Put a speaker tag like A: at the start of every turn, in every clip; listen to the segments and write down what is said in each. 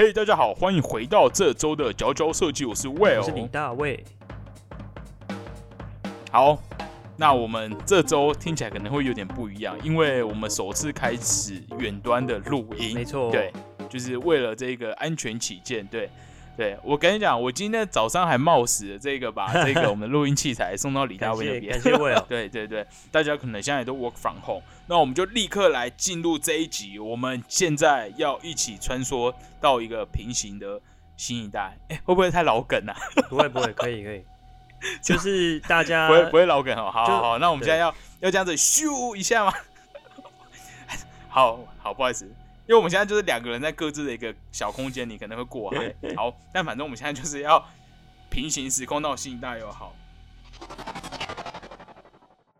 A: 嘿，大家好，欢迎回到这周的佼佼设计，我是 Will，
B: 我是林大卫。
A: 好，那我们这周听起来可能会有点不一样，因为我们首次开始远端的录音，
B: 没错，
A: 对，就是为了这个安全起见，对。对，我跟你讲，我今天早上还冒死这个把 这个我们录音器材送到李大卫那边。
B: 感谢我。
A: 对对对，大家可能现在都 work from home，那我们就立刻来进入这一集。我们现在要一起穿梭到一个平行的新一代，哎，会不会太老梗啊？
B: 不会不会，可以可以。就是大家
A: 不会不会老梗哦。好好好，那我们现在要要这样子咻一下吗？好好，不好意思。因为我们现在就是两个人在各自的一个小空间里，可能会过海。好，但反正我们现在就是要平行时空到新一代又好。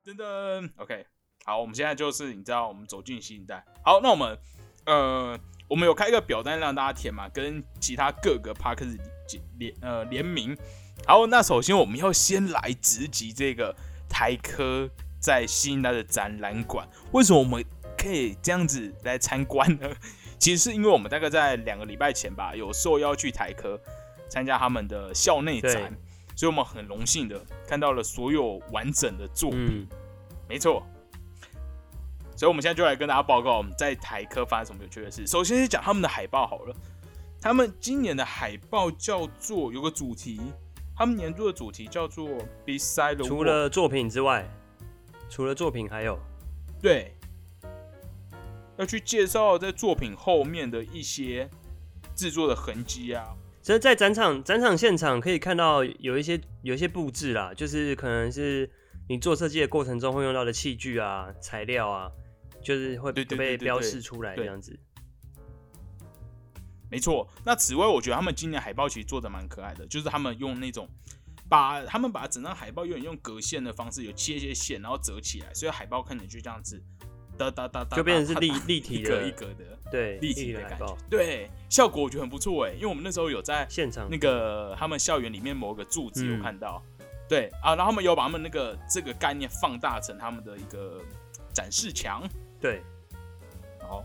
A: 噔噔，OK，好，我们现在就是你知道，我们走进新一代。好，那我们呃，我们有开一个表单让大家填嘛，跟其他各个 Park 联呃联名。好，那首先我们要先来直击这个台科在新一代的展览馆。为什么我们？可以这样子来参观呢？其实是因为我们大概在两个礼拜前吧，有受邀去台科参加他们的校内展，所以我们很荣幸的看到了所有完整的作品。没错，所以我们现在就来跟大家报告我们在台科发生什么有趣的事。首先是讲他们的海报好了，他们今年的海报叫做有个主题，他们年度的主题叫做 Beside the。
B: 除了作品之外，除了作品还有
A: 对。要去介绍在作品后面的一些制作的痕迹啊。
B: 其实，在展场展场现场可以看到有一些有一些布置啦，就是可能是你做设计的过程中会用到的器具啊、材料啊，就是会被标示出来这样子。
A: 没错。那此外，我觉得他们今年海报其实做的蛮可爱的，就是他们用那种把他们把整张海报有点用隔线的方式，有切一些线，然后折起来，所以海报看起来就这样子。哒哒哒哒，
B: 就变成是立立体
A: 的，一格一格的，
B: 对，
A: 立体的感觉，对，效果我觉得很不错哎，因为我们那时候有在
B: 现场
A: 那个他们校园里面某个柱子有看到，对啊，然后他们有把他们那个这个概念放大成他们的一个展示墙，
B: 对，
A: 好，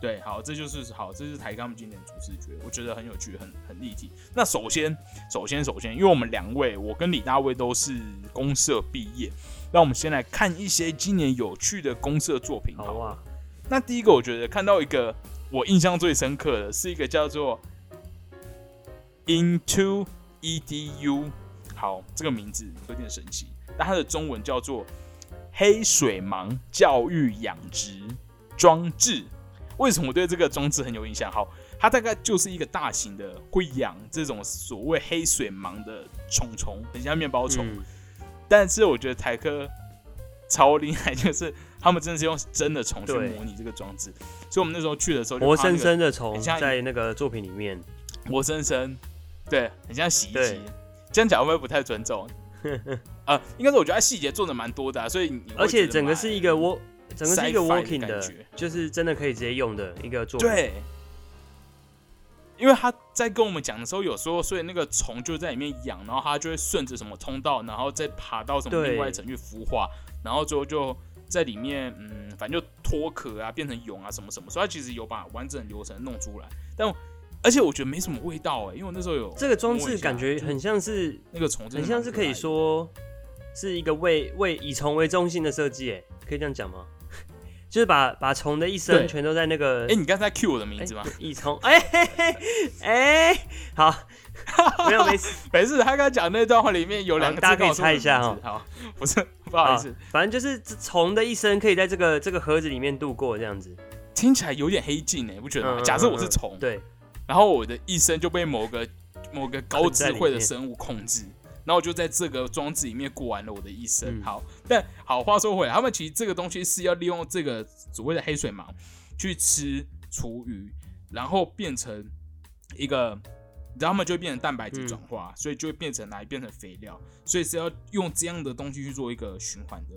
A: 对，好，这就是好，这是台钢今年主视觉，我觉得很有趣，很很立体。那首先，首先，首先，因为我们两位，我跟李大卫都是公社毕业。让我们先来看一些今年有趣的公社作品。
B: 好啊，
A: 那第一个我觉得看到一个我印象最深刻的是一个叫做 Into Edu，好，这个名字有点神奇，但它的中文叫做黑水芒教育养殖装置。为什么我对这个装置很有印象？好，它大概就是一个大型的会养这种所谓黑水芒的虫虫，很像面包虫。但是我觉得台科超厉害，就是他们真的是用真的虫去模拟这个装置，所以我们那时候去的时候，
B: 活生生的虫在那个作品里面，
A: 活生生，对，很像洗衣机。这样讲会不会不太尊重？呃，应该是我觉得细节做的蛮多的，所以
B: 而且整个是一个我，整个是一个 working 的，就是真的可以直接用的一个作品。
A: 对。因为他在跟我们讲的时候，有说，所以那个虫就在里面养，然后它就会顺着什么通道，然后再爬到什么另外一层去孵化，然后最后就在里面，嗯，反正就脱壳啊，变成蛹啊，什么什么，所以它其实有把完整流程弄出来。但而且我觉得没什么味道哎，因为我那时候有
B: 这个装置，感觉很像是
A: 那个虫，
B: 很像是可以说是一个为为以虫为中心的设计，哎，可以这样讲吗？就是把把虫的一生全都在那个，
A: 哎，你刚才 Q 我的名字吗？
B: 蚁虫，哎哎，好，没有没事
A: 没事。他刚刚讲那段话里面有两个，
B: 大家可以猜一下
A: 哈。好，不是不好意思，
B: 反正就是虫的一生可以在这个这个盒子里面度过这样子，
A: 听起来有点黑镜哎，不觉得吗？假设我是虫，
B: 对，
A: 然后我的一生就被某个某个高智慧的生物控制。然后我就在这个装置里面过完了我的一生。好，但好话说回来，他们其实这个东西是要利用这个所谓的黑水芒去吃厨余，然后变成一个，然后他们就会变成蛋白质转化，所以就会变成来变成肥料，所以是要用这样的东西去做一个循环的。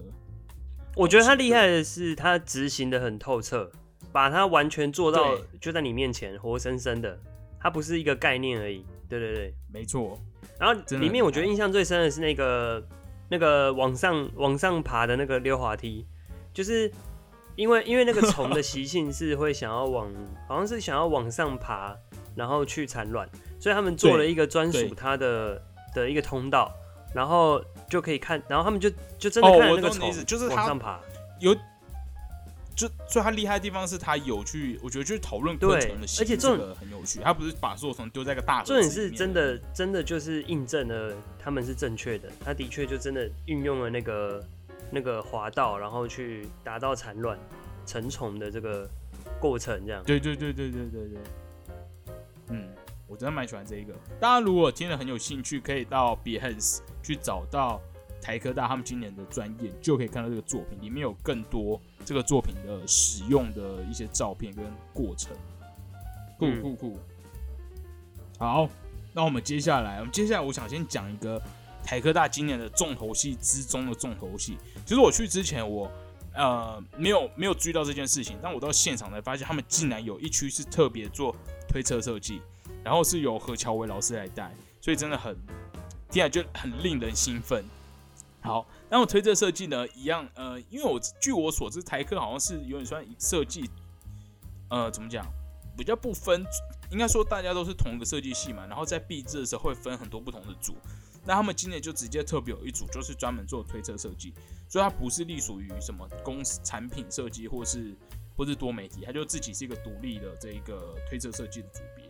B: 我觉得他厉害的是他执行的很透彻，把它完全做到就在你面前活生生的，它不是一个概念而已。对对对，
A: 没错。
B: 然后里面我觉得印象最深的是那个那个往上往上爬的那个溜滑梯，就是因为因为那个虫的习性是会想要往好像是想要往上爬，然后去产卵，所以他们做了一个专属它的的一个通道，然后就可以看，然后他们就就真的看那个虫
A: 就是
B: 往上爬，
A: 有。就所以他厉害的地方是他有去，我觉得就是讨论昆虫的，而且这个很有趣。他不是把所有虫丢在一个大，
B: 重点是真的，真的就是印证了他们是正确的。他的确就真的运用了那个那个滑道，然后去达到产卵成虫的这个过程，这样。
A: 对对对对对对对。嗯，我真的蛮喜欢这一个。大家如果听了很有兴趣，可以到 Behance 去找到。台科大他们今年的专业就可以看到这个作品里面有更多这个作品的使用的一些照片跟过程，酷酷酷。好，那我们接下来，我们接下来我想先讲一个台科大今年的重头戏之中的重头戏。其实我去之前，我呃没有没有注意到这件事情，但我到现场才发现，他们竟然有一区是特别做推车设计，然后是由何乔伟老师来带，所以真的很听起来就很令人兴奋。好，那我推这设计呢，一样，呃，因为我据我所知，台科好像是有点算设计，呃，怎么讲，比较不分，应该说大家都是同一个设计系嘛，然后在毕制的时候会分很多不同的组，那他们今年就直接特别有一组，就是专门做推车设计，所以它不是隶属于什么公司产品设计或是或是多媒体，它就自己是一个独立的这一个推车设计的组别。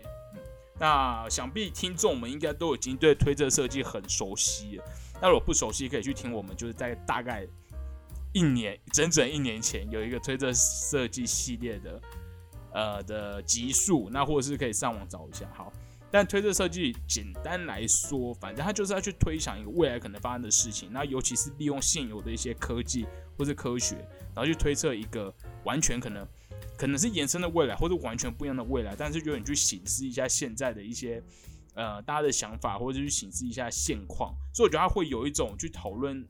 A: 那想必听众们应该都已经对推车设计很熟悉了。那如果不熟悉，可以去听我们就是在大概一年整整一年前有一个推车设计系列的呃的集数，那或者是可以上网找一下。好，但推车设计简单来说，反正它就是要去推想一个未来可能发生的事情，那尤其是利用现有的一些科技或是科学，然后去推测一个完全可能。可能是延伸的未来，或者完全不一样的未来，但是有点去显示一下现在的一些呃大家的想法，或者去显示一下现况，所以我觉得它会有一种去讨论，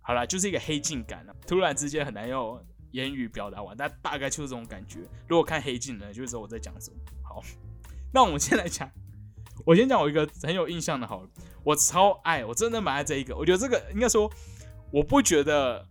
A: 好了，就是一个黑镜感啊，突然之间很难用言语表达完，但大概就是这种感觉。如果看黑镜呢，就知道我在讲什么。好，那我们先来讲，我先讲我一个很有印象的，好，我超爱，我真的蛮爱这一个，我觉得这个应该说，我不觉得。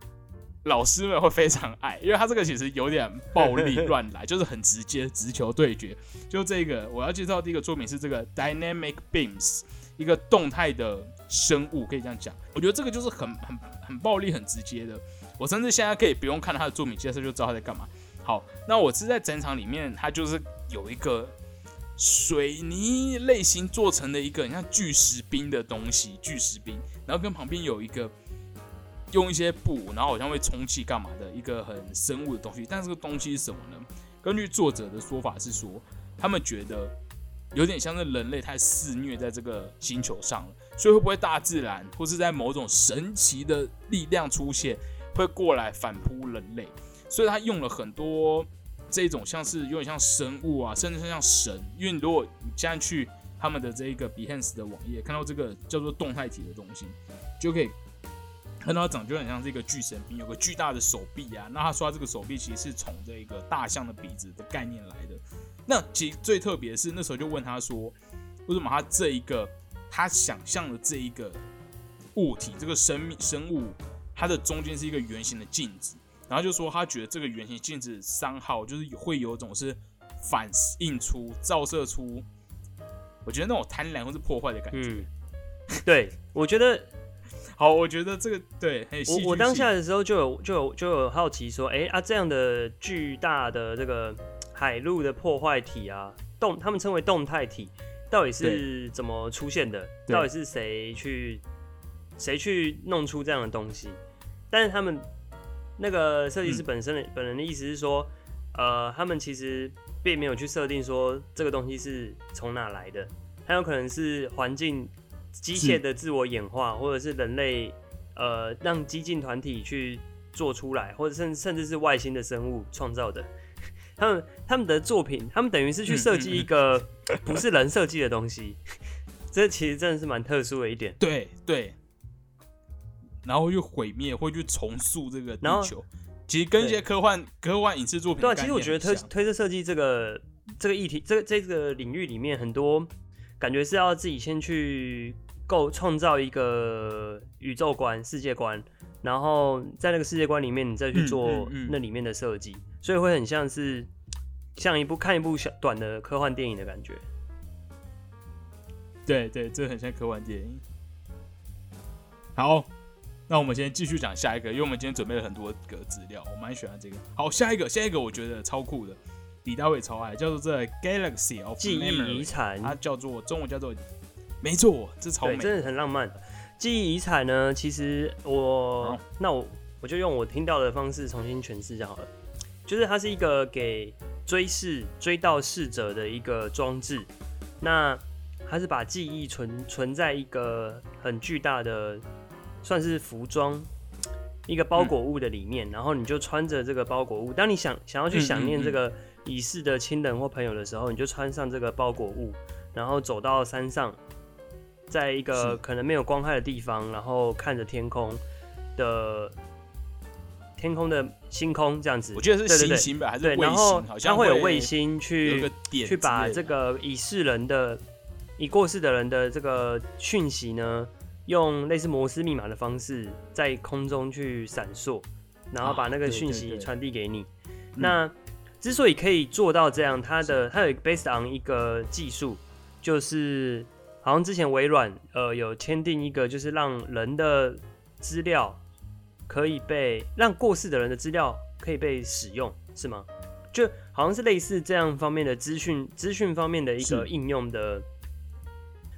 A: 老师们会非常爱，因为他这个其实有点暴力乱来，就是很直接直球对决。就这个，我要介绍第一个作品是这个 Dynamic Beams，一个动态的生物，可以这样讲。我觉得这个就是很很很暴力、很直接的。我甚至现在可以不用看他的作品介绍就知道他在干嘛。好，那我是在展场里面，它就是有一个水泥类型做成的一个像巨石兵的东西，巨石兵，然后跟旁边有一个。用一些布，然后好像会充气干嘛的一个很生物的东西，但这个东西是什么呢？根据作者的说法是说，他们觉得有点像是人类太肆虐在这个星球上了，所以会不会大自然或是在某种神奇的力量出现，会过来反扑人类？所以他用了很多这种像是有点像生物啊，甚至是像神。因为如果你现在去他们的这一个 Behance 的网页，看到这个叫做动态体的东西，就可以。看到他长就很像是一个巨神兵，有个巨大的手臂啊。那他说他这个手臂其实是从这个大象的鼻子的概念来的。那其实最特别的是，那时候就问他说，为什么他这一个他想象的这一个物体，这个生命生物，它的中间是一个圆形的镜子。然后就说他觉得这个圆形镜子三号就是会有种是反映出、照射出，我觉得那种贪婪或是破坏的感觉。
B: 对，我觉得。
A: 好，我觉得这个对，
B: 我我当下的时候就有就有就有好奇说，哎啊，这样的巨大的这个海陆的破坏体啊，动他们称为动态体，到底是怎么出现的？到底是谁去谁去弄出这样的东西？但是他们那个设计师本身的本人的意思是说，呃，他们其实并没有去设定说这个东西是从哪来的，很有可能是环境。机械的自我演化，或者是人类，呃，让激进团体去做出来，或者甚甚至是外星的生物创造的，他们他们的作品，他们等于是去设计一个不是人设计的东西，这其实真的是蛮特殊的一点。
A: 对对，然后又毁灭，会去重塑这个地球，其实跟一些科幻科幻影视作品，
B: 对啊，其实我觉得推推测设计这个这个议题，这个这个领域里面很多。感觉是要自己先去构创造一个宇宙观、世界观，然后在那个世界观里面，你再去做那里面的设计，所以会很像是像一部看一部小短的科幻电影的感觉。
A: 对对，这很像科幻电影。好，那我们先继续讲下一个，因为我们今天准备了很多个资料，我蛮喜欢这个。好，下一个，下一个我觉得超酷的，李大卫超爱，叫做这 Galaxy of
B: 记忆遗产，
A: 它叫做中文叫做，没错，这超美，
B: 真的很浪漫。记忆遗产呢，其实我那我我就用我听到的方式重新诠释就好了，就是它是一个给追视追悼逝者的一个装置，那它是把记忆存存在一个很巨大的。算是服装一个包裹物的里面，然后你就穿着这个包裹物。当你想想要去想念这个已逝的亲人或朋友的时候，你就穿上这个包裹物，然后走到山上，在一个可能没有光害的地方，然后看着天空的天空的星空这样子。
A: 我觉得是星星吧，还是卫星？
B: 然后它会
A: 有
B: 卫星去去把这个已逝人的已过世的人的这个讯息呢。用类似摩斯密码的方式在空中去闪烁，然后把那个讯息传递给你。那之所以可以做到这样，它的它有 based on 一个技术，就是好像之前微软呃有签订一个，就是让人的资料可以被让过世的人的资料可以被使用，是吗？就好像是类似这样方面的资讯资讯方面的一个应用的。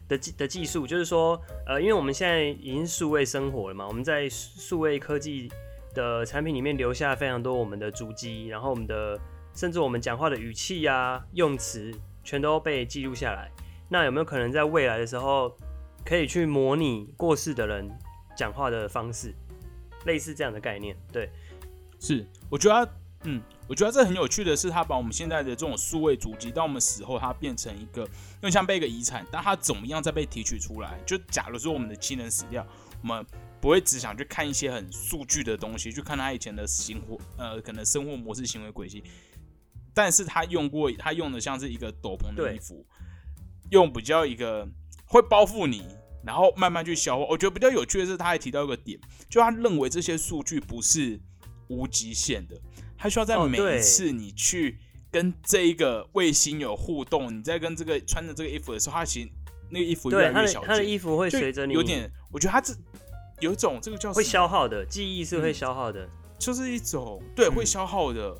B: 的技的技术，就是说，呃，因为我们现在已经数位生活了嘛，我们在数位科技的产品里面留下非常多我们的足迹，然后我们的甚至我们讲话的语气呀、用词，全都被记录下来。那有没有可能在未来的时候，可以去模拟过世的人讲话的方式，类似这样的概念？对，
A: 是，我觉得，嗯。我觉得这很有趣的是，他把我们现在的这种数位主机，当我们死后，它变成一个更像被一个遗产，但它怎么样再被提取出来？就假如说我们的亲人死掉，我们不会只想去看一些很数据的东西，去看他以前的生活，呃，可能生活模式、行为轨迹。但是他用过，他用的像是一个斗篷的衣服，用比较一个会包覆你，然后慢慢去消化。我觉得比较有趣的是，他还提到一个点，就他认为这些数据不是无极限的。他需要在每一次你去跟这一个卫星有互动，你在跟这个穿着这个衣服的时候，他其实那个衣服越来越小
B: 他的衣服会随着你
A: 有点，我觉得他这有一种这个叫
B: 会消耗的记忆是会消耗的，
A: 就是一种对会消耗的，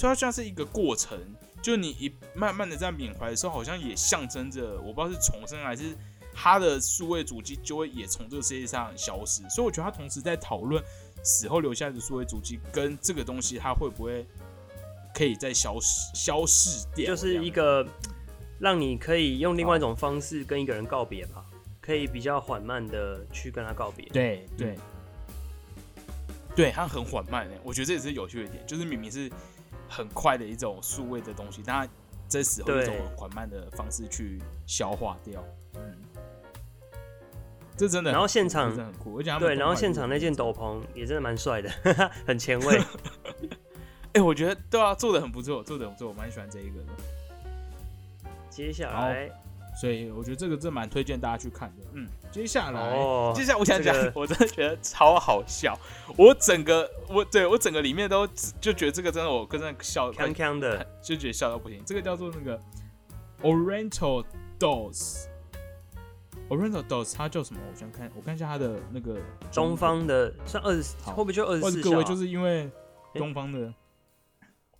A: 所以它像是一个过程，就你一慢慢的在缅怀的时候，好像也象征着我不知道是重生还是他的数位主机就会也从这个世界上消失，所以我觉得他同时在讨论。死后留下来的数位主机跟这个东西，它会不会可以再消失消逝掉？
B: 就是一个让你可以用另外一种方式跟一个人告别吧，可以比较缓慢的去跟他告别。
A: 对对对，他很缓慢诶，我觉得这也是有趣的点，就是明明是很快的一种数位的东西，但它在死后一种缓慢的方式去消化掉。嗯。这真的，
B: 然后现场
A: 真的很酷，
B: 对，然后现场那件斗篷也真的蛮帅的，很前卫。
A: 哎，我觉得对啊，做的很不错，做的不错，我蛮喜欢这一个的。
B: 接下来，
A: 所以我觉得这个真蛮推荐大家去看的。嗯，接下来，接下来我想讲，我真的觉得超好笑，我整个我对我整个里面都就觉得这个真的我跟着笑，
B: 锵锵的，
A: 就觉得笑到不行。这个叫做那个 Oriental Dolls。Oriental Dolls，它叫什么？我想看，我看一下它的那个
B: 东方的，算二十，会不会就二十四
A: 各位就是因为东方的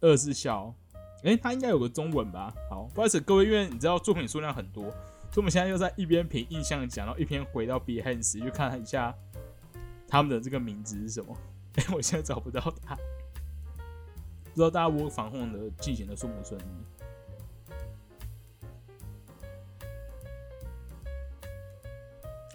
A: 二十四孝，哎，它应该有个中文吧？好，不好意思，各位，因为你知道作品数量很多，所以我们现在又在一边凭印象讲，然后一边回到 Behance 去看一下他们的这个名字是什么。哎，我现在找不到它，不知道大家我防控的进行的顺不顺利？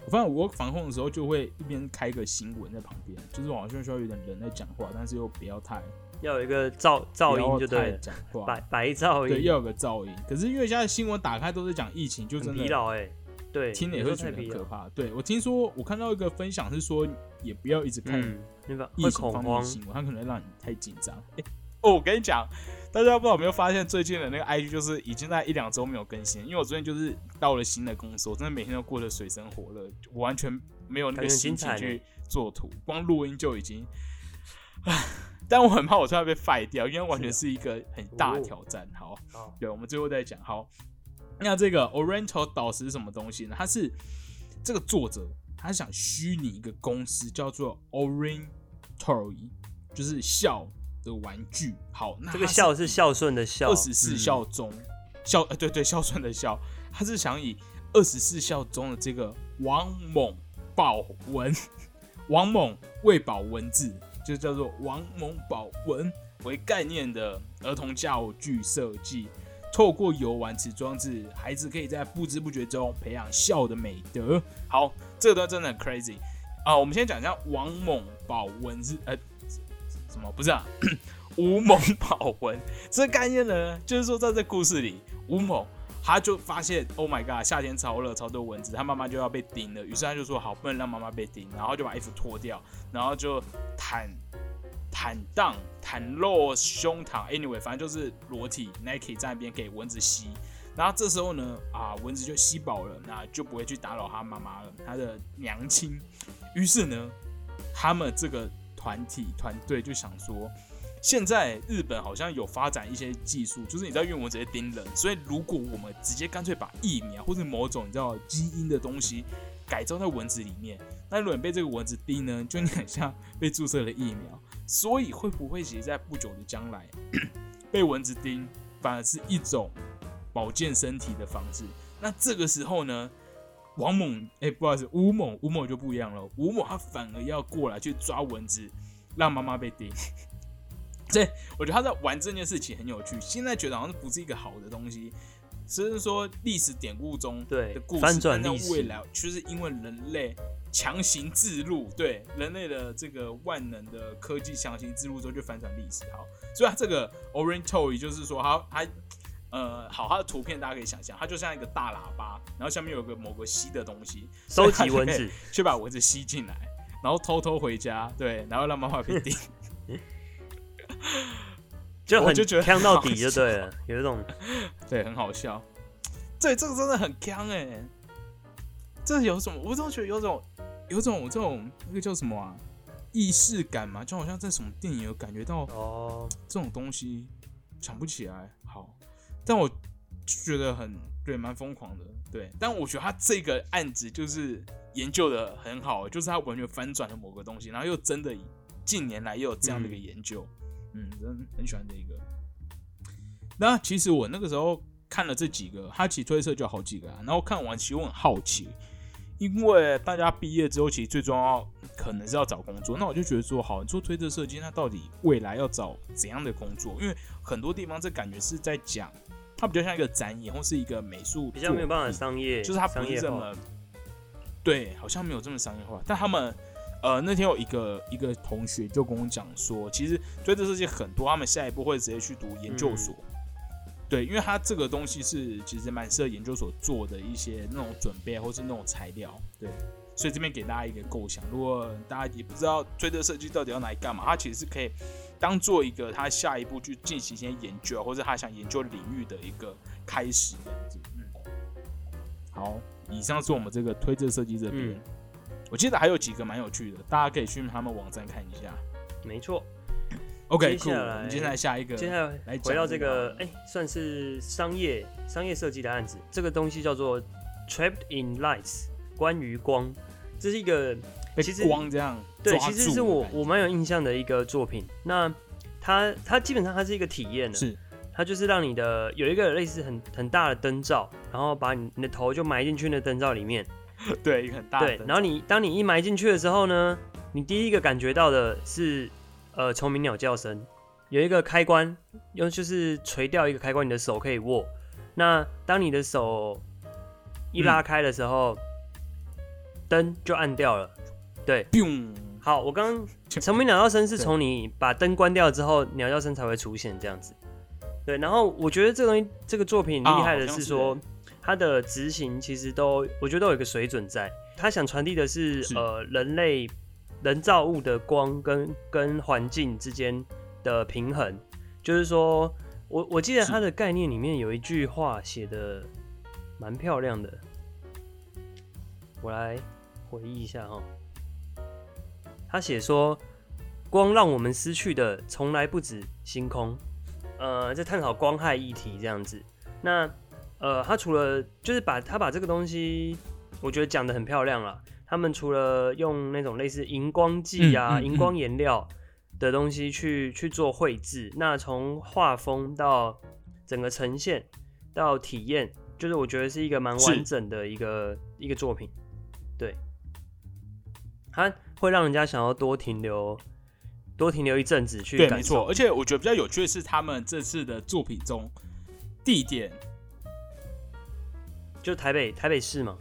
A: 我发现我防控的时候就会一边开个新闻在旁边，就是好像需要有点人在讲话，但是又不要太
B: 要有一个噪噪音，就对，
A: 讲话
B: 白白噪音，
A: 对，要有个噪音。可是因为现在新闻打开都是讲疫情，就真的
B: 疲劳哎，对，
A: 听也会觉得很可怕。对我听说我看到一个分享是说，也不要一直看
B: 那个
A: 疫情方面的新闻，它可能让你太紧张。哎，哦，我跟你讲。大家不知道有没有发现，最近的那个 IG 就是已经在一两周没有更新，因为我最近就是到了新的公司，我真的每天都过得水深火热，我完全没有那个心情去做图，光录音就已经，唉，但我很怕我突然被废掉，因为完全是一个很大的挑战。好，对，我们最后再讲。好，那这个 Oriental 导师是什么东西呢？它是这个作者，他想虚拟一个公司，叫做 Oriental，就是孝的玩具。好，那
B: 这个孝是孝顺的孝，
A: 二十四孝中孝，呃，对对，孝顺的孝。他是想以二十四孝中的这个王猛保文，王猛为保文字。就叫做王蒙宝文为概念的儿童教具设计，透过游玩此装置，孩子可以在不知不觉中培养笑的美德。好，这段真的很 crazy 啊！我们先讲一下王蒙宝文是呃什么？不是啊，吴蒙宝文这个概念呢，就是说在这故事里，吴蒙。他就发现，Oh my god，夏天超热，超多蚊子，他妈妈就要被叮了。于是他就说，好，不能让妈妈被叮，然后就把衣服脱掉，然后就坦坦荡袒露胸膛，anyway，反正就是裸体，Nike 在那边给蚊子吸。然后这时候呢，啊，蚊子就吸饱了，那就不会去打扰他妈妈了，他的娘亲。于是呢，他们这个团体团队就想说。现在日本好像有发展一些技术，就是你知道，因为我们直接叮人，所以如果我们直接干脆把疫苗或者某种你知道基因的东西改造在蚊子里面，那如果被这个蚊子叮呢，就你很像被注射了疫苗。所以会不会其实在不久的将来，被蚊子叮反而是一种保健身体的方式？那这个时候呢，王猛哎，不好意思，吴猛吴猛就不一样了，吴猛他反而要过来去抓蚊子，让妈妈被叮。所以我觉得他在玩这件事情很有趣。现在觉得好像不是一个好的东西，只是说历史典故中的故事，
B: 但
A: 在未来就是因为人类强行自入，对人类的这个万能的科技强行自入之后就翻转历史。好，所以它这个 Orange Toy 就是说，它它呃，好，它的图片大家可以想象，它就像一个大喇叭，然后下面有个某个吸的东西，
B: 收集蚊子，
A: 去把蚊子吸进来，然后偷偷回家，对，然后让妈妈被叮。
B: 就
A: 很就觉得
B: 呛到底就对了，有一种
A: 对很好笑，对这个真的很呛哎，这有什么？我总觉得有种有种这种那个叫什么啊，意识感嘛，就好像在什么电影有感觉到哦，这种东西想不起来。好，但我觉得很对，蛮疯狂的。对，但我觉得他这个案子就是研究的很好，就是他完全翻转了某个东西，然后又真的近年来又有这样的一个研究。嗯，真很喜欢这一个。那其实我那个时候看了这几个，他其实推测就好几个啊。然后看完其实我很好奇，因为大家毕业之后其实最重要可能是要找工作。那我就觉得说，好做推测设计，那到底未来要找怎样的工作？因为很多地方这感觉是在讲，它比较像一个展演或是一个美术，
B: 比较没有办法商业，
A: 就是它不是这么对，好像没有这么商业化。但他们。呃，那天有一个一个同学就跟我讲说，其实对这设计很多，他们下一步会直接去读研究所。对，因为他这个东西是其实蛮适合研究所做的一些那种准备，或是那种材料。对，所以这边给大家一个构想，如果大家也不知道推特设计到底要拿来干嘛，它其实是可以当做一个他下一步去进行一些研究，或者他想研究领域的一个开始这样子。嗯，好，以上是我们这个推特设计这边。我记得还有几个蛮有趣的，大家可以去他们网站看一下。
B: 没错。
A: OK，接下来我们接下来下一个，
B: 接下来来回到这个，哎，算是商业商业设计的案子。这个东西叫做 Trapped in Lights，关于光，这是一个其实
A: 光这样
B: 对，其实是我我蛮有印象的一个作品。那它它基本上它是一个体验的，
A: 是
B: 它就是让你的有一个类似很很大的灯罩，然后把你你的头就埋进去那灯罩里面。
A: 对，一个很大的。
B: 对，然后你当你一埋进去的时候呢，你第一个感觉到的是，呃，虫鸣鸟叫声，有一个开关，用就是垂掉一个开关，你的手可以握。那当你的手一拉开的时候，灯就暗掉了。对，好，我刚刚虫鸣鸟叫声是从你把灯关掉之后，鸟叫声才会出现这样子。对，然后我觉得这个东西，这个作品厉害的是说。它的执行其实都，我觉得都有一个水准在。他想传递的是，呃，人类人造物的光跟跟环境之间的平衡。就是说，我我记得他的概念里面有一句话写的蛮漂亮的，我来回忆一下哈。他写说，光让我们失去的从来不止星空。呃，在探讨光害议题这样子。那呃，他除了就是把他把这个东西，我觉得讲的很漂亮了。他们除了用那种类似荧光剂啊、荧光颜料的东西去去做绘制，那从画风到整个呈现到体验，就是我觉得是一个蛮完整的一个一个作品。对，它会让人家想要多停留。多停留一阵子去
A: 对，没错。而且我觉得比较有趣的是，他们这次的作品中地点
B: 就台北台北市嘛。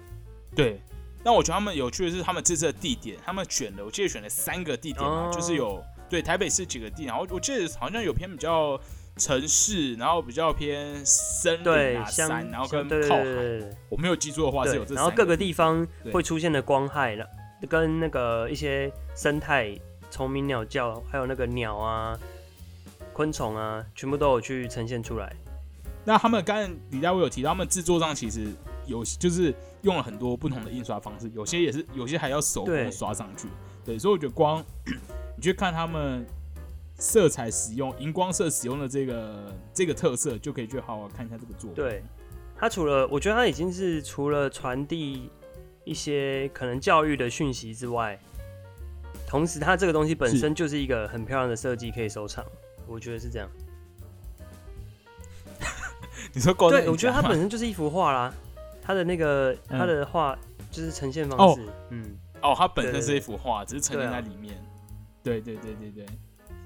A: 对。那我觉得他们有趣的是，他们这次的地点，他们选了，我记得选了三个地点嘛，就是有对台北市几个地，然后我记得好像有偏比较城市，然后比较偏森林啊山，然后跟靠海。我没有记错的话是有这。
B: 然后各
A: 个
B: 地方会出现的光害了，跟那个一些生态。虫鸣鸟叫，还有那个鸟啊、昆虫啊，全部都有去呈现出来。
A: 那他们刚才李大卫有提到，他们制作上其实有就是用了很多不同的印刷方式，有些也是有些还要手工刷上去。对，所以我觉得光你去看他们色彩使用、荧光色使用的这个这个特色，就可以去好好看一下这个作品。
B: 对，它除了我觉得它已经是除了传递一些可能教育的讯息之外。同时，它这个东西本身就是一个很漂亮的设计，可以收藏。我觉得是这样。
A: 你说
B: 对，我觉得它本身就是一幅画啦。它的那个他的画就是呈现方式，嗯，
A: 哦，它本身是一幅画，只是呈现在里面。对对对对对，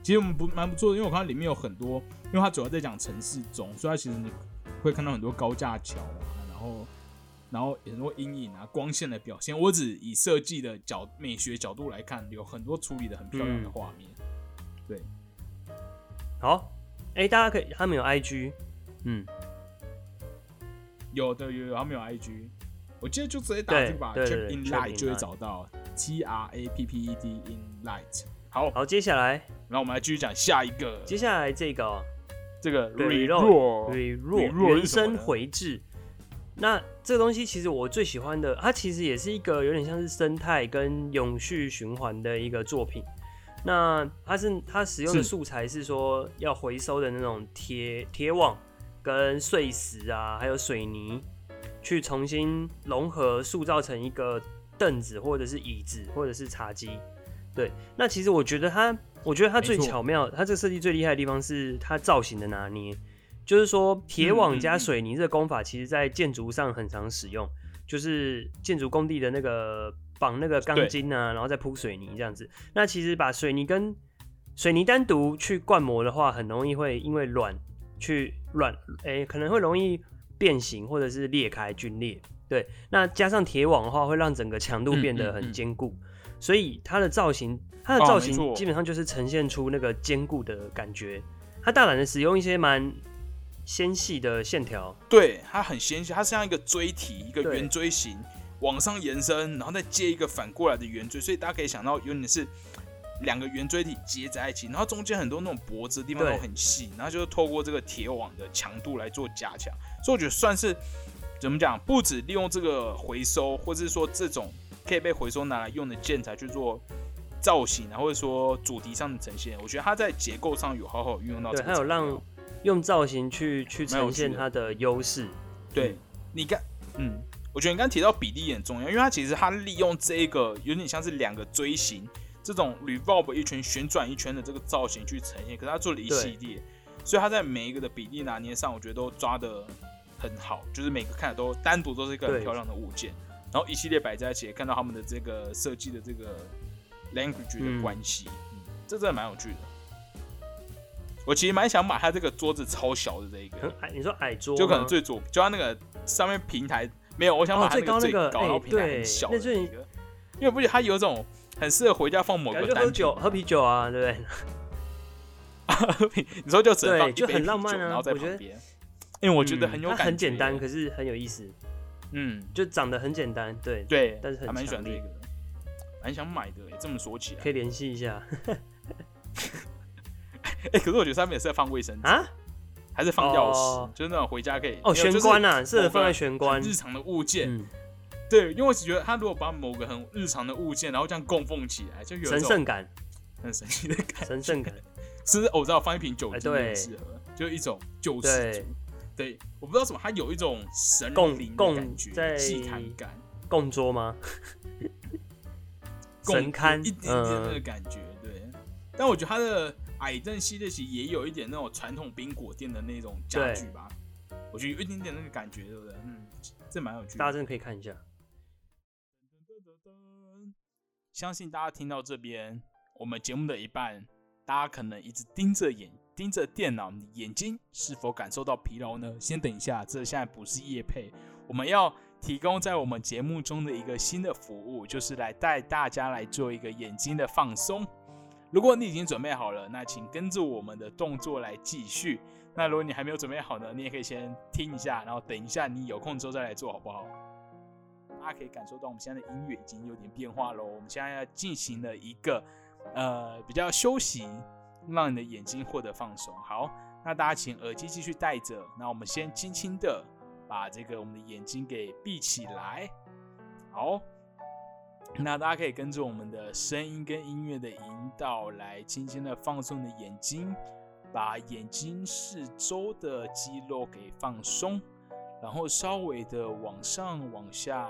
A: 其实我们不蛮不错的，因为我看到里面有很多，因为它主要在讲城市中，所以它其实你会看到很多高架桥啊，然后。然后很多阴影啊、光线的表现，我只以设计的角美学角度来看，有很多处理的很漂亮的画面。对，
B: 好，哎，大家可以，他们有 IG，嗯，
A: 有的有有，他们有 IG，我记得就直接打这个吧，Trap in Light 就会找到 T R A P P E D in Light。好，
B: 好，接下来，
A: 那我们来继续讲下一个，
B: 接下来这个，
A: 这个 Re-Raw
B: Re-Raw 原生回制。那这个东西其实我最喜欢的，它其实也是一个有点像是生态跟永续循环的一个作品。那它是它使用的素材是说要回收的那种铁铁网跟碎石啊，还有水泥，去重新融合塑造成一个凳子或者是椅子或者是茶几。对，那其实我觉得它，我觉得它最巧妙，它这个设计最厉害的地方是它造型的拿捏。就是说，铁网加水泥这个工法，其实在建筑上很常使用。就是建筑工地的那个绑那个钢筋啊，然后再铺水泥这样子。那其实把水泥跟水泥单独去灌模的话，很容易会因为软去软，哎，可能会容易变形或者是裂开、皲裂。对，那加上铁网的话，会让整个强度变得很坚固。所以它的造型，它的造型基本上就是呈现出那个坚固的感觉。它大胆的使用一些蛮。纤细的线条，
A: 对它很纤细，它像一个锥体，一个圆锥形往上延伸，然后再接一个反过来的圆锥，所以大家可以想到有点是两个圆锥体接在一起，然后中间很多那种脖子的地方都很细，然后就是透过这个铁网的强度来做加强，所以我觉得算是怎么讲，不止利用这个回收，或者是说这种可以被回收拿来用的建材去做造型啊，或者说主题上的呈现，我觉得它在结构上有好好运用到，
B: 对，还有让。用造型去去呈现它的优势。
A: 对，你看，嗯，我觉得你刚刚提到比例也很重要，因为它其实它利用这个有点像是两个锥形这种 revolve 一圈旋转一圈的这个造型去呈现，可是他做了一系列，所以他在每一个的比例拿捏上，我觉得都抓的很好，就是每个看的都单独都是一个很漂亮的物件，然后一系列摆在一起，看到他们的这个设计的这个 language 的关系，嗯，这真的蛮有趣的。我其实蛮想买他这个桌子超小的这一个，
B: 你说矮桌，
A: 就可能最左，就他那个上面平台没有，我想买它那个最高，然后平台很小的一个，因为不觉得它有种很适合回家放某个单
B: 喝酒喝啤酒啊，对不对？
A: 你说就只能放
B: 就很浪漫
A: 啊，然后在旁边，因为我觉得很有感觉，
B: 很简单，可是很有意思，
A: 嗯，
B: 就长得很简单，对
A: 对，
B: 但是很
A: 蛮喜欢这个，蛮想买的，这么说起来。
B: 可以联系一下。
A: 哎，可是我觉得上面也是在放卫生纸啊，还是放钥匙，就是那种回家可以
B: 哦，玄关啊，适合放在玄关。
A: 日常的物件，对，因为我只觉得他如果把某个很日常的物件，然后这样供奉起来，就有
B: 神圣感。
A: 很神奇的感，
B: 神圣感。
A: 是我知道放一瓶酒精很适合，就一种救世主。对，我不知道什么，它有一种神灵的感觉，祭坛感。
B: 供桌吗？神龛
A: 一点点那个感觉，对。但我觉得它的矮凳系列其实也有一点那种传统冰果店的那种家具吧，我觉得有一点点那个感觉，对不对？嗯，这蛮有趣，
B: 大家真的可以看一下。
A: 相信大家听到这边，我们节目的一半，大家可能一直盯着眼盯着电脑，你眼睛是否感受到疲劳呢？先等一下，这现在不是夜配，我们要。提供在我们节目中的一个新的服务，就是来带大家来做一个眼睛的放松。如果你已经准备好了，那请跟着我们的动作来继续。那如果你还没有准备好呢，你也可以先听一下，然后等一下你有空之后再来做好不好？大家可以感受到我们现在的音乐已经有点变化喽。我们现在要进行了一个呃比较休息，让你的眼睛获得放松。好，那大家请耳机继续戴着。那我们先轻轻的。把这个我们的眼睛给闭起来，好，那大家可以跟着我们的声音跟音乐的引导来轻轻的放松你的眼睛，把眼睛四周的肌肉给放松，然后稍微的往上、往下、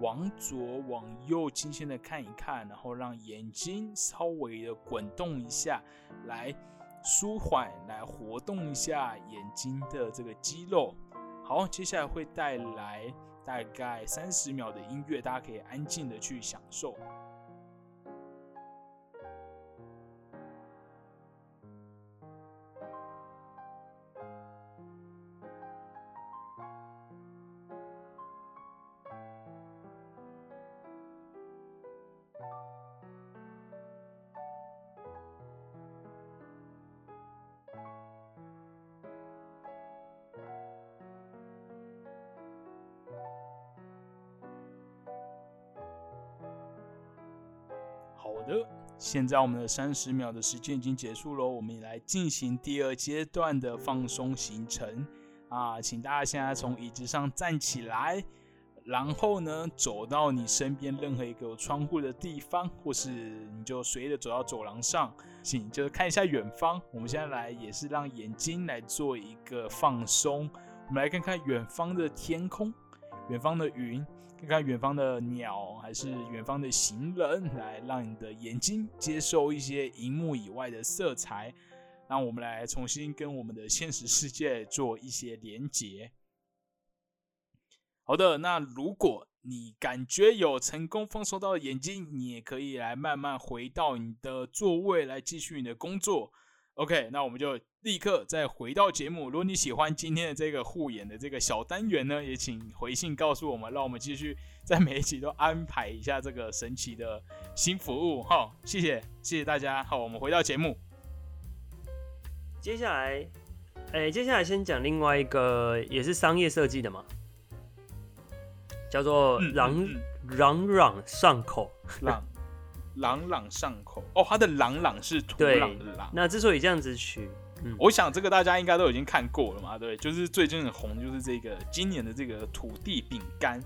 A: 往左、往右轻轻的看一看，然后让眼睛稍微的滚动一下，来舒缓、来活动一下眼睛的这个肌肉。好，接下来会带来大概三十秒的音乐，大家可以安静的去享受。现在我们的三十秒的时间已经结束了，我们来进行第二阶段的放松行程啊，请大家现在从椅子上站起来，然后呢走到你身边任何一个有窗户的地方，或是你就随意的走到走廊上，请就是看一下远方。我们现在来也是让眼睛来做一个放松，我们来看看远方的天空，远方的云。看看远方的鸟，还是远方的行人，来让你的眼睛接受一些荧幕以外的色彩，让我们来重新跟我们的现实世界做一些连接。好的，那如果你感觉有成功放松到眼睛，你也可以来慢慢回到你的座位来继续你的工作。OK，那我们就立刻再回到节目。如果你喜欢今天的这个护眼的这个小单元呢，也请回信告诉我们，让我们继续 在每一集都安排一下这个神奇的新服务。好，谢谢，谢谢大家。好，我们回到节目。
B: 接下来，哎，接下来先讲另外一个也是商业设计的嘛，叫做朗朗朗上口
A: 朗。朗朗上口哦，它的朗朗是土朗的朗。
B: 那之所以这样子取，嗯，
A: 我想这个大家应该都已经看过了嘛，对，就是最近很红，就是这个今年的这个土地饼干。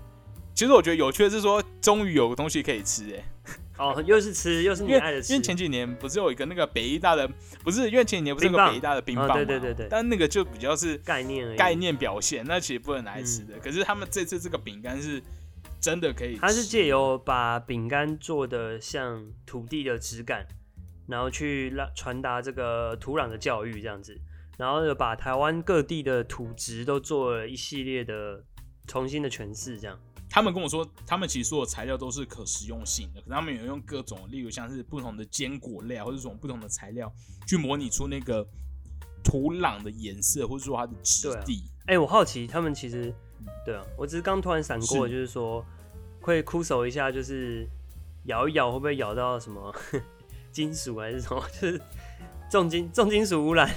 A: 其实我觉得有趣的是说，终于有个东西可以吃，哎，
B: 哦，又是吃，又是你爱的吃。
A: 因为前几年不是有一个那个北医大的，不是因为前几年不是有个北医大的冰棒
B: 对对对对。
A: 但那个就比较是
B: 概念
A: 概念表现，那其实不能拿来吃的。可是他们这次这个饼干是。真的可以，
B: 它是借由把饼干做的像土地的质感，然后去让传达这个土壤的教育这样子，然后把台湾各地的土质都做了一系列的重新的诠释，这样。
A: 他们跟我说，他们其实所有材料都是可实用性的，可他们有用各种，例如像是不同的坚果类啊或者这种不同的材料，去模拟出那个土壤的颜色，或者说它的质地。
B: 哎，我好奇他们其实。对啊，我只是刚突然闪过，就是说会枯手一下，就是咬一咬会不会咬到什么 金属还是什么？就是重金重金属污染，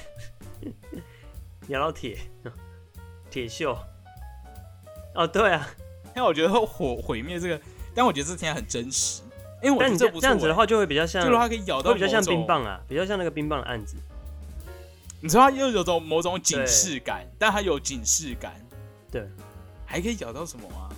B: 咬到铁铁锈。哦，对啊，
A: 因为我觉得火毁灭这个，但我觉得这听起来很真实。因为我觉得
B: 这样子的话就会比较像，
A: 就是它可以咬到，
B: 比较像冰棒啊，比较像那个冰棒的案子。
A: 你知道它又有种某种警示感，但它有警示感，
B: 对。
A: 还可以咬到什么啊？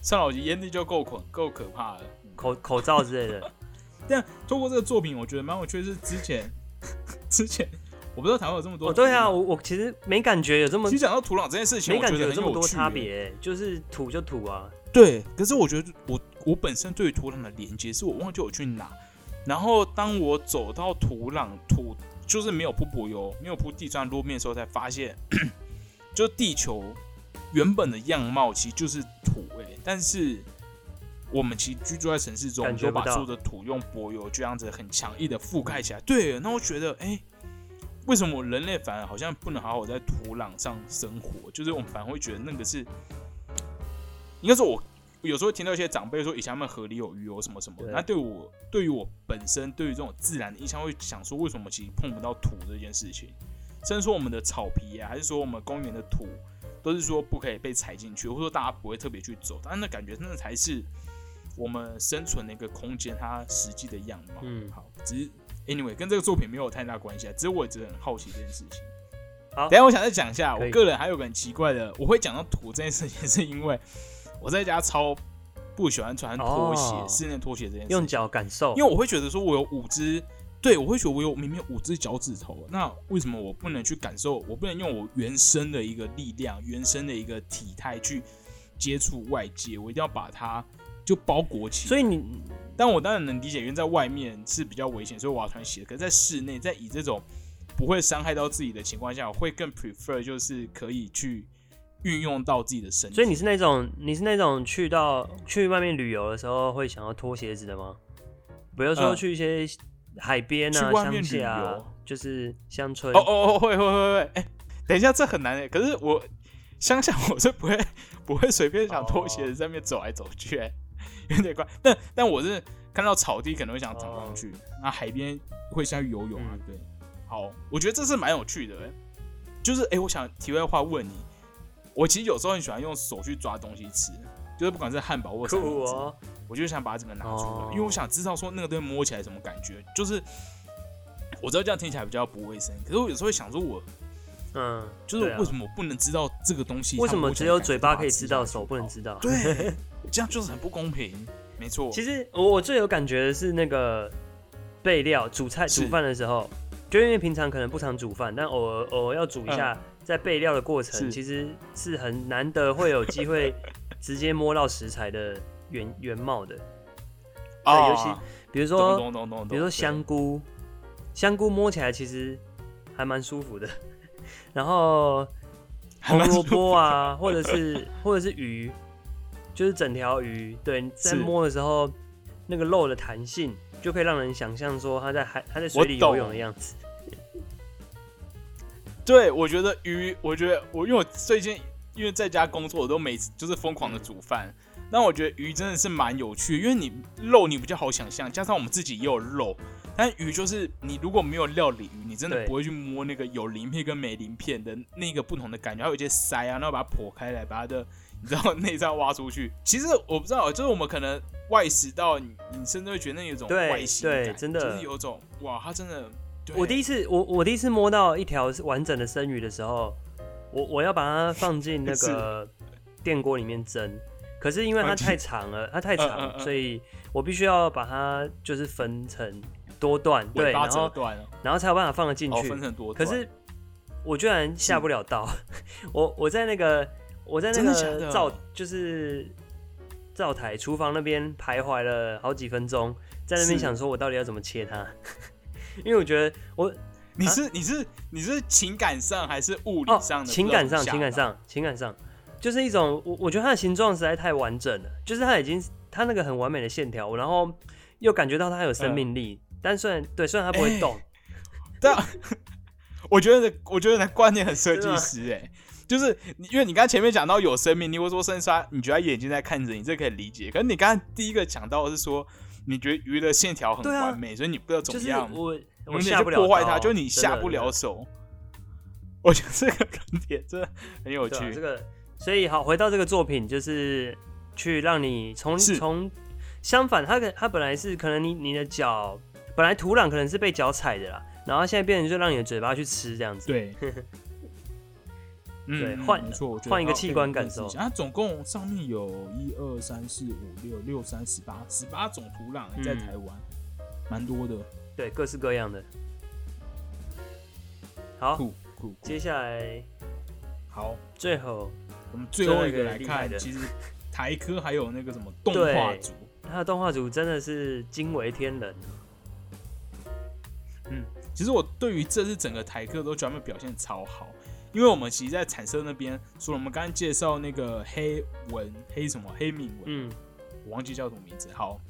A: 算了，我觉得烟蒂就够恐够可怕了。
B: 口口罩之类的，
A: 但通过这个作品，我觉得蛮有趣的是之前 之前我不知道台湾有这么多。
B: 哦，对啊，我我其实没感觉有这么。
A: 其实讲到土壤这件事情，
B: 没感觉
A: 有
B: 这么多差别，就是土就土啊。
A: 对，可是我觉得我我本身对于土壤的连接是我忘记我去哪，然后当我走到土壤土就是没有铺柏油、没有铺地砖路面的时候，才发现，就地球原本的样貌其实就是土哎，但是我们其实居住在城市中，就把所有的土用柏油这样子很强硬的覆盖起来。对，那我觉得哎，为什么人类反而好像不能好好在土壤上生活？就是我们反而会觉得那个是。应该说，我有时候听到一些长辈说，以前他们河里有鱼哦，什么什么。那对我，对于我本身，对于这种自然的印象，会想说，为什么其实碰不到土这件事情？甚至说我们的草皮啊，还是说我们公园的土，都是说不可以被踩进去，或者说大家不会特别去走。但那感觉，那才是我们生存的一个空间，它实际的样貌。嗯，好，只是 anyway 跟这个作品没有太大关系啊。只是我一直很好奇这件事情。
B: 好，
A: 等下我想再讲一下，我个人还有个很奇怪的，我会讲到土这件事情，是因为。我在家超不喜欢穿拖鞋，室内拖鞋这件事。
B: 用脚感受，
A: 因为我会觉得说，我有五只，对我会觉得我有明明五只脚趾头，那为什么我不能去感受？我不能用我原生的一个力量、原生的一个体态去接触外界？我一定要把它就包裹起来。
B: 所以你，
A: 但我当然能理解，因为在外面是比较危险，所以我要穿鞋。可是在室内，在以这种不会伤害到自己的情况下，我会更 prefer 就是可以去。运用到自己的身体，
B: 所以你是那种你是那种去到去外面旅游的时候会想要脱鞋子的吗？比如说去一些海边啊、乡下，就是乡村。
A: 哦哦哦，会会会会。哎，等一下，这很难哎。可是我乡下我是不会 不会随便想脱鞋子在那边走来走去，哎，有点怪。但但我是看到草地可能会想走上去，那海边会下去游泳啊。对，好，我觉得这是蛮有趣的。就是哎，我想题外话问你。我其实有时候很喜欢用手去抓东西吃，就是不管是汉堡或什么，我就想把它整个拿出来，因为我想知道说那个东西摸起来什么感觉。就是我知道这样听起来比较不卫生，可是我有时候会想说，我嗯，就是为什么我不能知道这个东西？
B: 为什么只有嘴巴可以知道，手不能知道？
A: 对，这样就是很不公平。没错。
B: 其实我我最有感觉的是那个备料，煮菜煮饭的时候，就因为平常可能不常煮饭，但偶尔偶尔要煮一下。在备料的过程，其实是很难得会有机会 直接摸到食材的原原貌的。
A: 啊，
B: 尤其比如说，比如说香菇，香菇摸起来其实还蛮舒服的。然后 红萝卜啊，或者是或者是鱼，就是整条鱼，对，在摸的时候，那个肉的弹性就可以让人想象说它在海它在水里游泳的样子。
A: 对，我觉得鱼，我觉得我因为我最近因为在家工作，我都每次就是疯狂的煮饭。那我觉得鱼真的是蛮有趣，因为你肉你比较好想象，加上我们自己也有肉。但鱼就是你如果没有料理鱼，你真的不会去摸那个有鳞片跟没鳞片的那个不同的感觉，还有一些鳃啊，然后把它剖开来，把它的你知道 内脏挖出去。其实我不知道，就是我们可能外食到你，你甚至会觉得那有种外形感，
B: 真的
A: 就是有种哇，它真的。
B: 我第一次，我我第一次摸到一条完整的生鱼的时候，我我要把它放进那 个电锅里面蒸，可是因为它太长了，它太长，所以我必须要把它就是分成多段，对，然后然后才有办法放得进去。
A: 分成多
B: 可是我居然下不了刀，我我在那个我在那个灶就是灶台厨房那边徘徊了好几分钟，在那边想说我到底要怎么切它。因为我觉得我
A: 你是你是你是情感上还是物理上的？
B: 情感上，情感上，情感上，就是一种我我觉得它的形状实在太完整了，就是它已经它那个很完美的线条，然后又感觉到它有生命力。但虽然对，虽然它不会动，
A: 对，我觉得我觉得那观念很设计师哎，就是因为你刚才前面讲到有生命力，或者说生杀，你觉得眼睛在看着你，这可以理解。可是你刚刚第一个讲到的是说。你觉得鱼的线条很完美，所以你不知道怎么样，
B: 我
A: 我下不了破坏它，就你下不了手。我觉得这个观点真的很有趣。
B: 这个，所以好回到这个作品，就是去让你从从相反，它可它本来是可能你你的脚本来土壤可能是被脚踩的啦，然后现在变成就让你的嘴巴去吃这样子。
A: 对。
B: 对，换换一个器官感受。
A: 它总共上面有一二三四五六六三十八十八种土壤在台湾。蛮多的。
B: 对，各式各样的。好，
A: 酷酷。
B: 接下来，
A: 好，
B: 最后
A: 我们最后一个来看，其实台科还有那个什么动画组，
B: 他的动画组真的是惊为天人。
A: 嗯，其实我对于这次整个台科都觉得他们表现超好，因为我们其实，在产生那边，除了我们刚刚介绍那个黑纹黑什么黑敏纹，嗯，我忘记叫什么名字。好，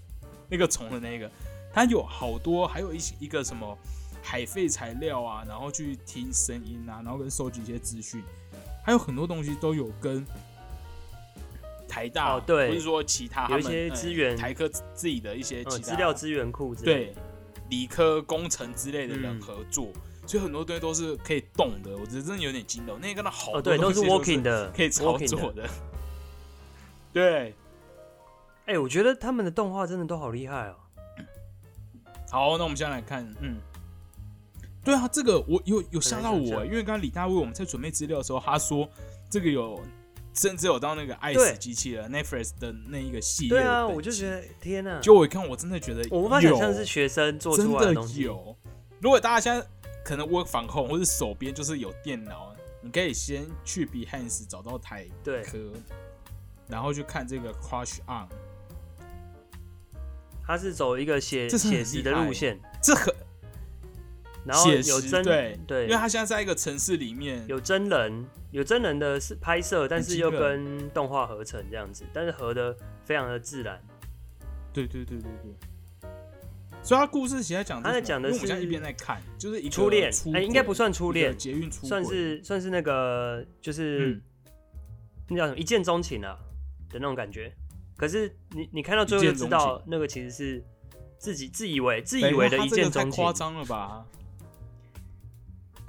A: 那个虫的那个，它有好多，还有一些一个什么。海废材料啊，然后去听声音啊，然后跟收集一些资讯，还有很多东西都有跟台大，
B: 对，
A: 不是说其他
B: 有一些资源，
A: 台科自己的一些资
B: 料资源库，
A: 对，理科工程之类的人合作，所以很多东西都是可以动的。我觉得真的有点惊动，那个好
B: 多都
A: 是
B: working 的，
A: 可以操作的。对，
B: 哎，我觉得他们的动画真的都好厉害哦。
A: 好，那我们先来看，嗯。对啊，这个我有有吓到我，因为刚刚李大为我们在准备资料的时候，他说这个有甚至有到那个爱死机器人 Netflix 的那一个系列。
B: 对啊，我就觉得天哪！
A: 就我一看，我真的觉得
B: 我无法想象是学生做出来的东西。
A: 有，如果大家现在可能我防控或者手边就是有电脑，你可以先去 Behance 找到台科，然后去看这个 Crush On。
B: 他是走一个写写实的路线，
A: 这很。
B: 然后有真
A: 对
B: 对，
A: 因为他现在在一个城市里面，
B: 有真人有真人的是拍摄，但是又跟动画合成这样子，但是合的非常的自然。
A: 对对对对对。所以他故事其实讲
B: 他在讲的
A: 是，一边在看，就是
B: 初恋，
A: 哎，
B: 应该不算初恋，
A: 捷运初
B: 算是算是那个就是那叫什么一见钟情啊的那种感觉。可是你你看到最后就知道，那个其实是自己自以为自以为的一见钟情，
A: 夸张了吧？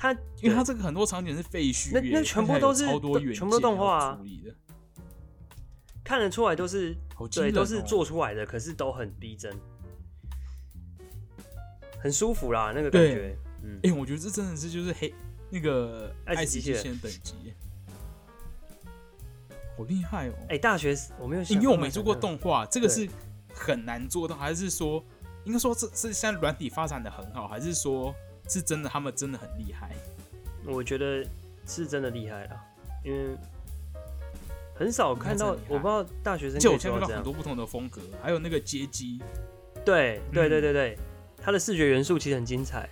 B: 他，
A: 因为它这个很多场景是废墟，
B: 那那全部都是全部都动画
A: 处理的，
B: 看得出来都是对，都是做出来的，可是都很逼真，很舒服啦，那个感觉。
A: 嗯，哎，我觉得这真的是就是黑那个爱死机器人等级，好厉害哦！
B: 哎，大学我没有，
A: 因为我没做过动画，这个是很难做到，还是说应该说这这现在软体发展的很好，还是说？是真的，他们真的很厉害。
B: 我觉得是真的厉害了，因为很少看到，我不知道大学生就我
A: 看到很多不同的风格，还有那个街机。
B: 对对对对对，它的视觉元素其实很精彩。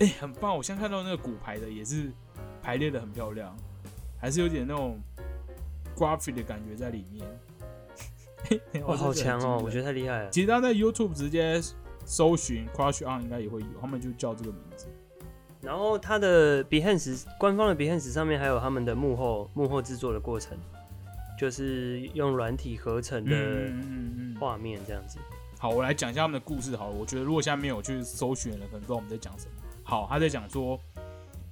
A: 哎，很棒！我现在看到那个骨牌的也是排列的很漂亮，还是有点那种 graphic 的感觉在里面。
B: 哇，好强哦！我觉得太厉害了。
A: 其实他在 YouTube 直接。搜寻 Crush On 应该也会有，他们就叫这个名字。
B: 然后他的 Behance 官方的 Behance 上面还有他们的幕后幕后制作的过程，就是用软体合成的画面这样子。
A: 好，我来讲一下他们的故事。好了，我觉得如果现在没有去搜寻的，可能不知道我们在讲什么。好，他在讲说，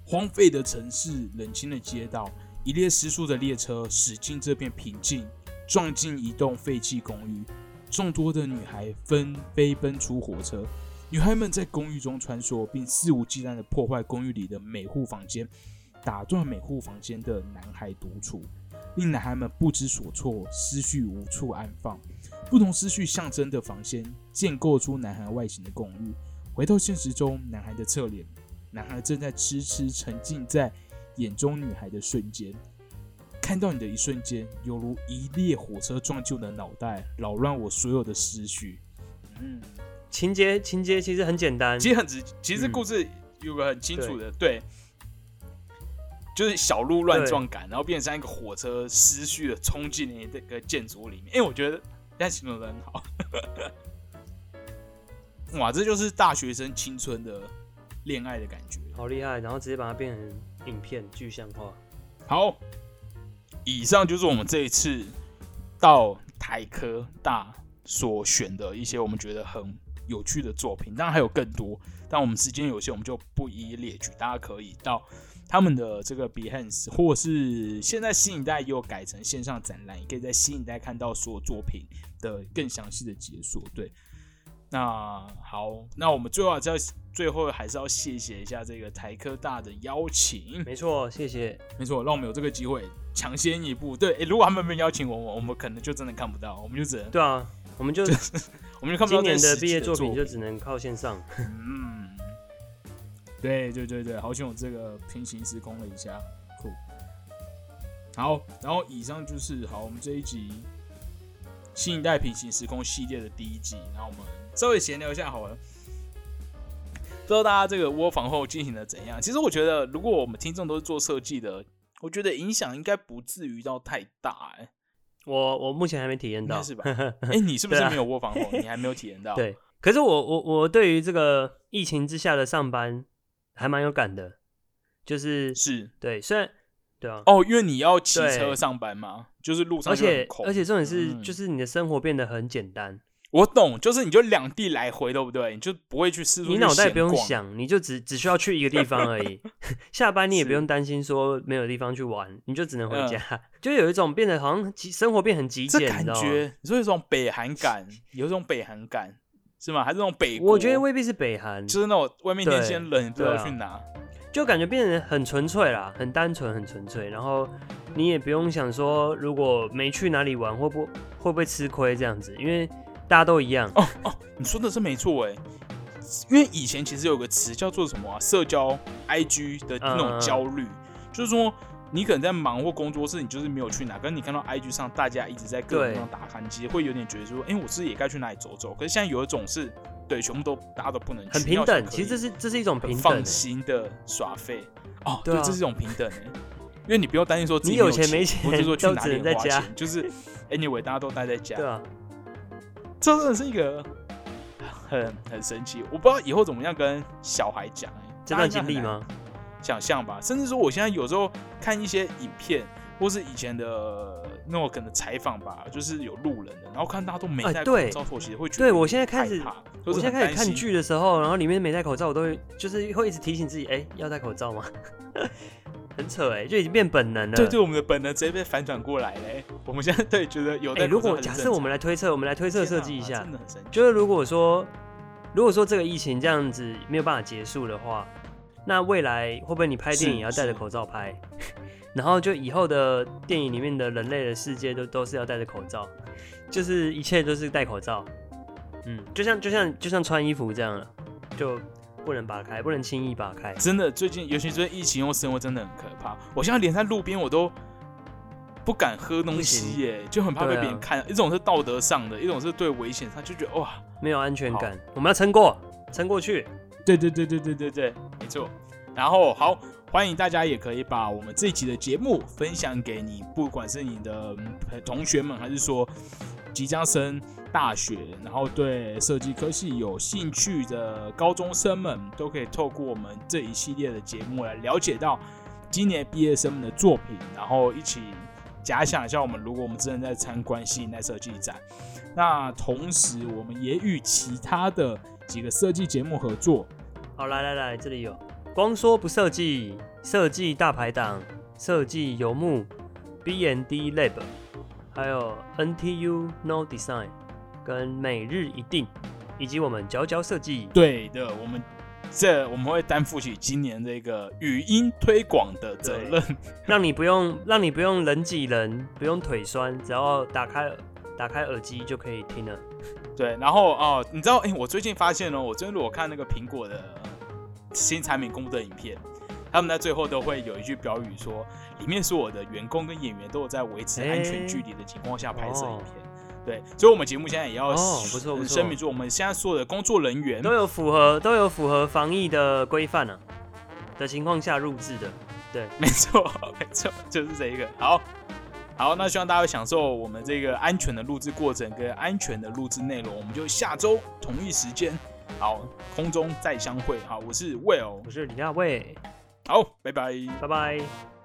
A: 荒废的城市，冷清的街道，一列失速的列车驶进这片平静，撞进一栋废弃公寓。众多的女孩纷飞奔出火车，女孩们在公寓中穿梭，并肆无忌惮地破坏公寓里的每户房间，打断每户房间的男孩独处，令男孩们不知所措，思绪无处安放。不同思绪象征的房间，建构出男孩外形的公寓。回到现实中，男孩的侧脸，男孩正在痴痴沉浸在眼中女孩的瞬间。看到你的一瞬间，犹如一列火车撞进我的脑袋，扰乱我所有的思绪。
B: 嗯，情节情节其实很简单，
A: 其实很直，其实故事有个很清楚的，对，就是小鹿乱撞感，然后变成一个火车思绪的冲进你这个建筑里面。因为我觉得现在形容的很好。哇，这就是大学生青春的恋爱的感觉，
B: 好厉害！然后直接把它变成影片具象化，
A: 好。以上就是我们这一次到台科大所选的一些我们觉得很有趣的作品，当然还有更多，但我们时间有限，我们就不一一列举。大家可以到他们的这个 Behance，或是现在新一代又改成线上展览，也可以在新一代看到所有作品的更详细的解说。对，那好，那我们最后还是要最后还是要谢谢一下这个台科大的邀请。
B: 没错，谢谢，
A: 没错，让我们有这个机会。抢先一步，对，如果他们没邀请我，我们可能就真的看不到，我们就只能
B: 对啊，我们就
A: 我们就看不到
B: 今年
A: 的
B: 毕业
A: 作
B: 品就只能靠线上。
A: 嗯，对对对对，好像我这个平行时空了一下，酷。好，然后以上就是好，我们这一集新一代平行时空系列的第一集，然后我们稍微闲聊一下好了。不知道大家这个窝房后进行的怎样？其实我觉得，如果我们听众都是做设计的，我觉得影响应该不至于到太大。哎，
B: 我我目前还没体验到，
A: 是吧？哎，你是不是没有窝房后？你还没有体验到？
B: 对。可是我我我对于这个疫情之下的上班还蛮有感的，就是
A: 是
B: 对，虽然对啊，
A: 哦，因为你要骑车上班嘛，就是路上
B: 而且而且重点是，就是你的生活变得很简单。
A: 我懂，就是你就两地来回，对不对？你就不会去四处。
B: 你脑袋不用想，你就只只需要去一个地方而已。下班你也不用担心说没有地方去玩，你就只能回家。就有一种变得好像生活变很极简，
A: 感觉你说一种北韩感，有一种北韩感是吗？还是那种北？
B: 我觉得未必是北韩，
A: 就是那种外面天气冷，不知道去哪，
B: 就感觉变得很纯粹啦，很单纯，很纯粹。然后你也不用想说，如果没去哪里玩，会不会不会吃亏这样子？因为大家都一样。
A: 哦哦，你说的是没错哎，因为以前其实有个词叫做什么社交 IG 的那种焦虑，就是说你可能在忙或工作室，你就是没有去哪，可是你看到 IG 上大家一直在各种地方打卡，其实会有点觉得说，哎，我是也该去哪里走走。可是现在有一种是，对，全部都大家都不能去，
B: 很平等。其实这是这是一种平等，
A: 放心的耍费哦，对，这是一种平等哎，因为你不用担心说自己
B: 有钱没钱，
A: 或者说去哪里
B: 花钱，
A: 就是 anyway 大家都待在家，
B: 对啊。
A: 这真的是一个很很神奇，我不知道以后怎么样跟小孩讲哎，
B: 这段经历吗？
A: 想象吧，甚至说我现在有时候看一些影片，或是以前的那种可能采访吧，就是有路人的，然后看大家都没戴口罩，我其实会觉得，
B: 对我现在开始，
A: 我
B: 现在开始看剧的时候，然后里面没戴口罩，我都会就是会一直提醒自己，哎，要戴口罩吗？很扯哎，就已经变本能了。
A: 对对，我们的本能直接被反转过来嘞。我们现在 对觉得有哎，
B: 如果假设我们来推测，我们来推测设计一下，
A: 真的很神奇。
B: 就是如果说，如果说这个疫情这样子没有办法结束的话，那未来会不会你拍电影要戴着口罩拍？然后就以后的电影里面的人类的世界都都是要戴着口罩，就是一切都是戴口罩。嗯，就像就像就像穿衣服这样了，就。不能拔开，不能轻易拔开。
A: 真的，最近尤其是疫情后生活真的很可怕。我现在连在路边我都不敢喝东西耶，就很怕被别人看。一种是道德上的，一种是对危险上，就觉得哇，
B: 没有安全感。我们要撑过，撑过去。
A: 对对对对对对对，没错。然后好，欢迎大家也可以把我们这一期的节目分享给你，不管是你的同学们，还是说即将升。大学，然后对设计科系有兴趣的高中生们，都可以透过我们这一系列的节目来了解到今年毕业生们的作品，然后一起假想一下，我们如果我们真的在参观新一代设计展，那同时我们也与其他的几个设计节目合作。
B: 好，来来来，这里有光说不设计，设计大排档，设计游牧，B N D Lab，还有 N T U No Design。跟每日一定，以及我们佼佼设计，
A: 对的，我们这我们会担负起今年这个语音推广的责任，
B: 让你不用让你不用人挤人，不用腿酸，只要打开打开耳机就可以听了。
A: 对，然后哦，你知道，哎，我最近发现哦，我最近如果看那个苹果的新产品公布的影片，他们在最后都会有一句标语说，里面是我的员工跟演员都有在维持安全距离的情况下拍摄影片。对，所以，我们节目现在也要
B: 哦，不错不错，
A: 声明说，我们现在所有的工作人员
B: 都有符合都有符合防疫的规范呢的情况下录制的。对，
A: 没错没错，就是这一个。好，好，那希望大家会享受我们这个安全的录制过程跟安全的录制内容。我们就下周同一时间，好，空中再相会。好，我是 Will，
B: 我是李亚卫。
A: 好，拜拜，
B: 拜拜。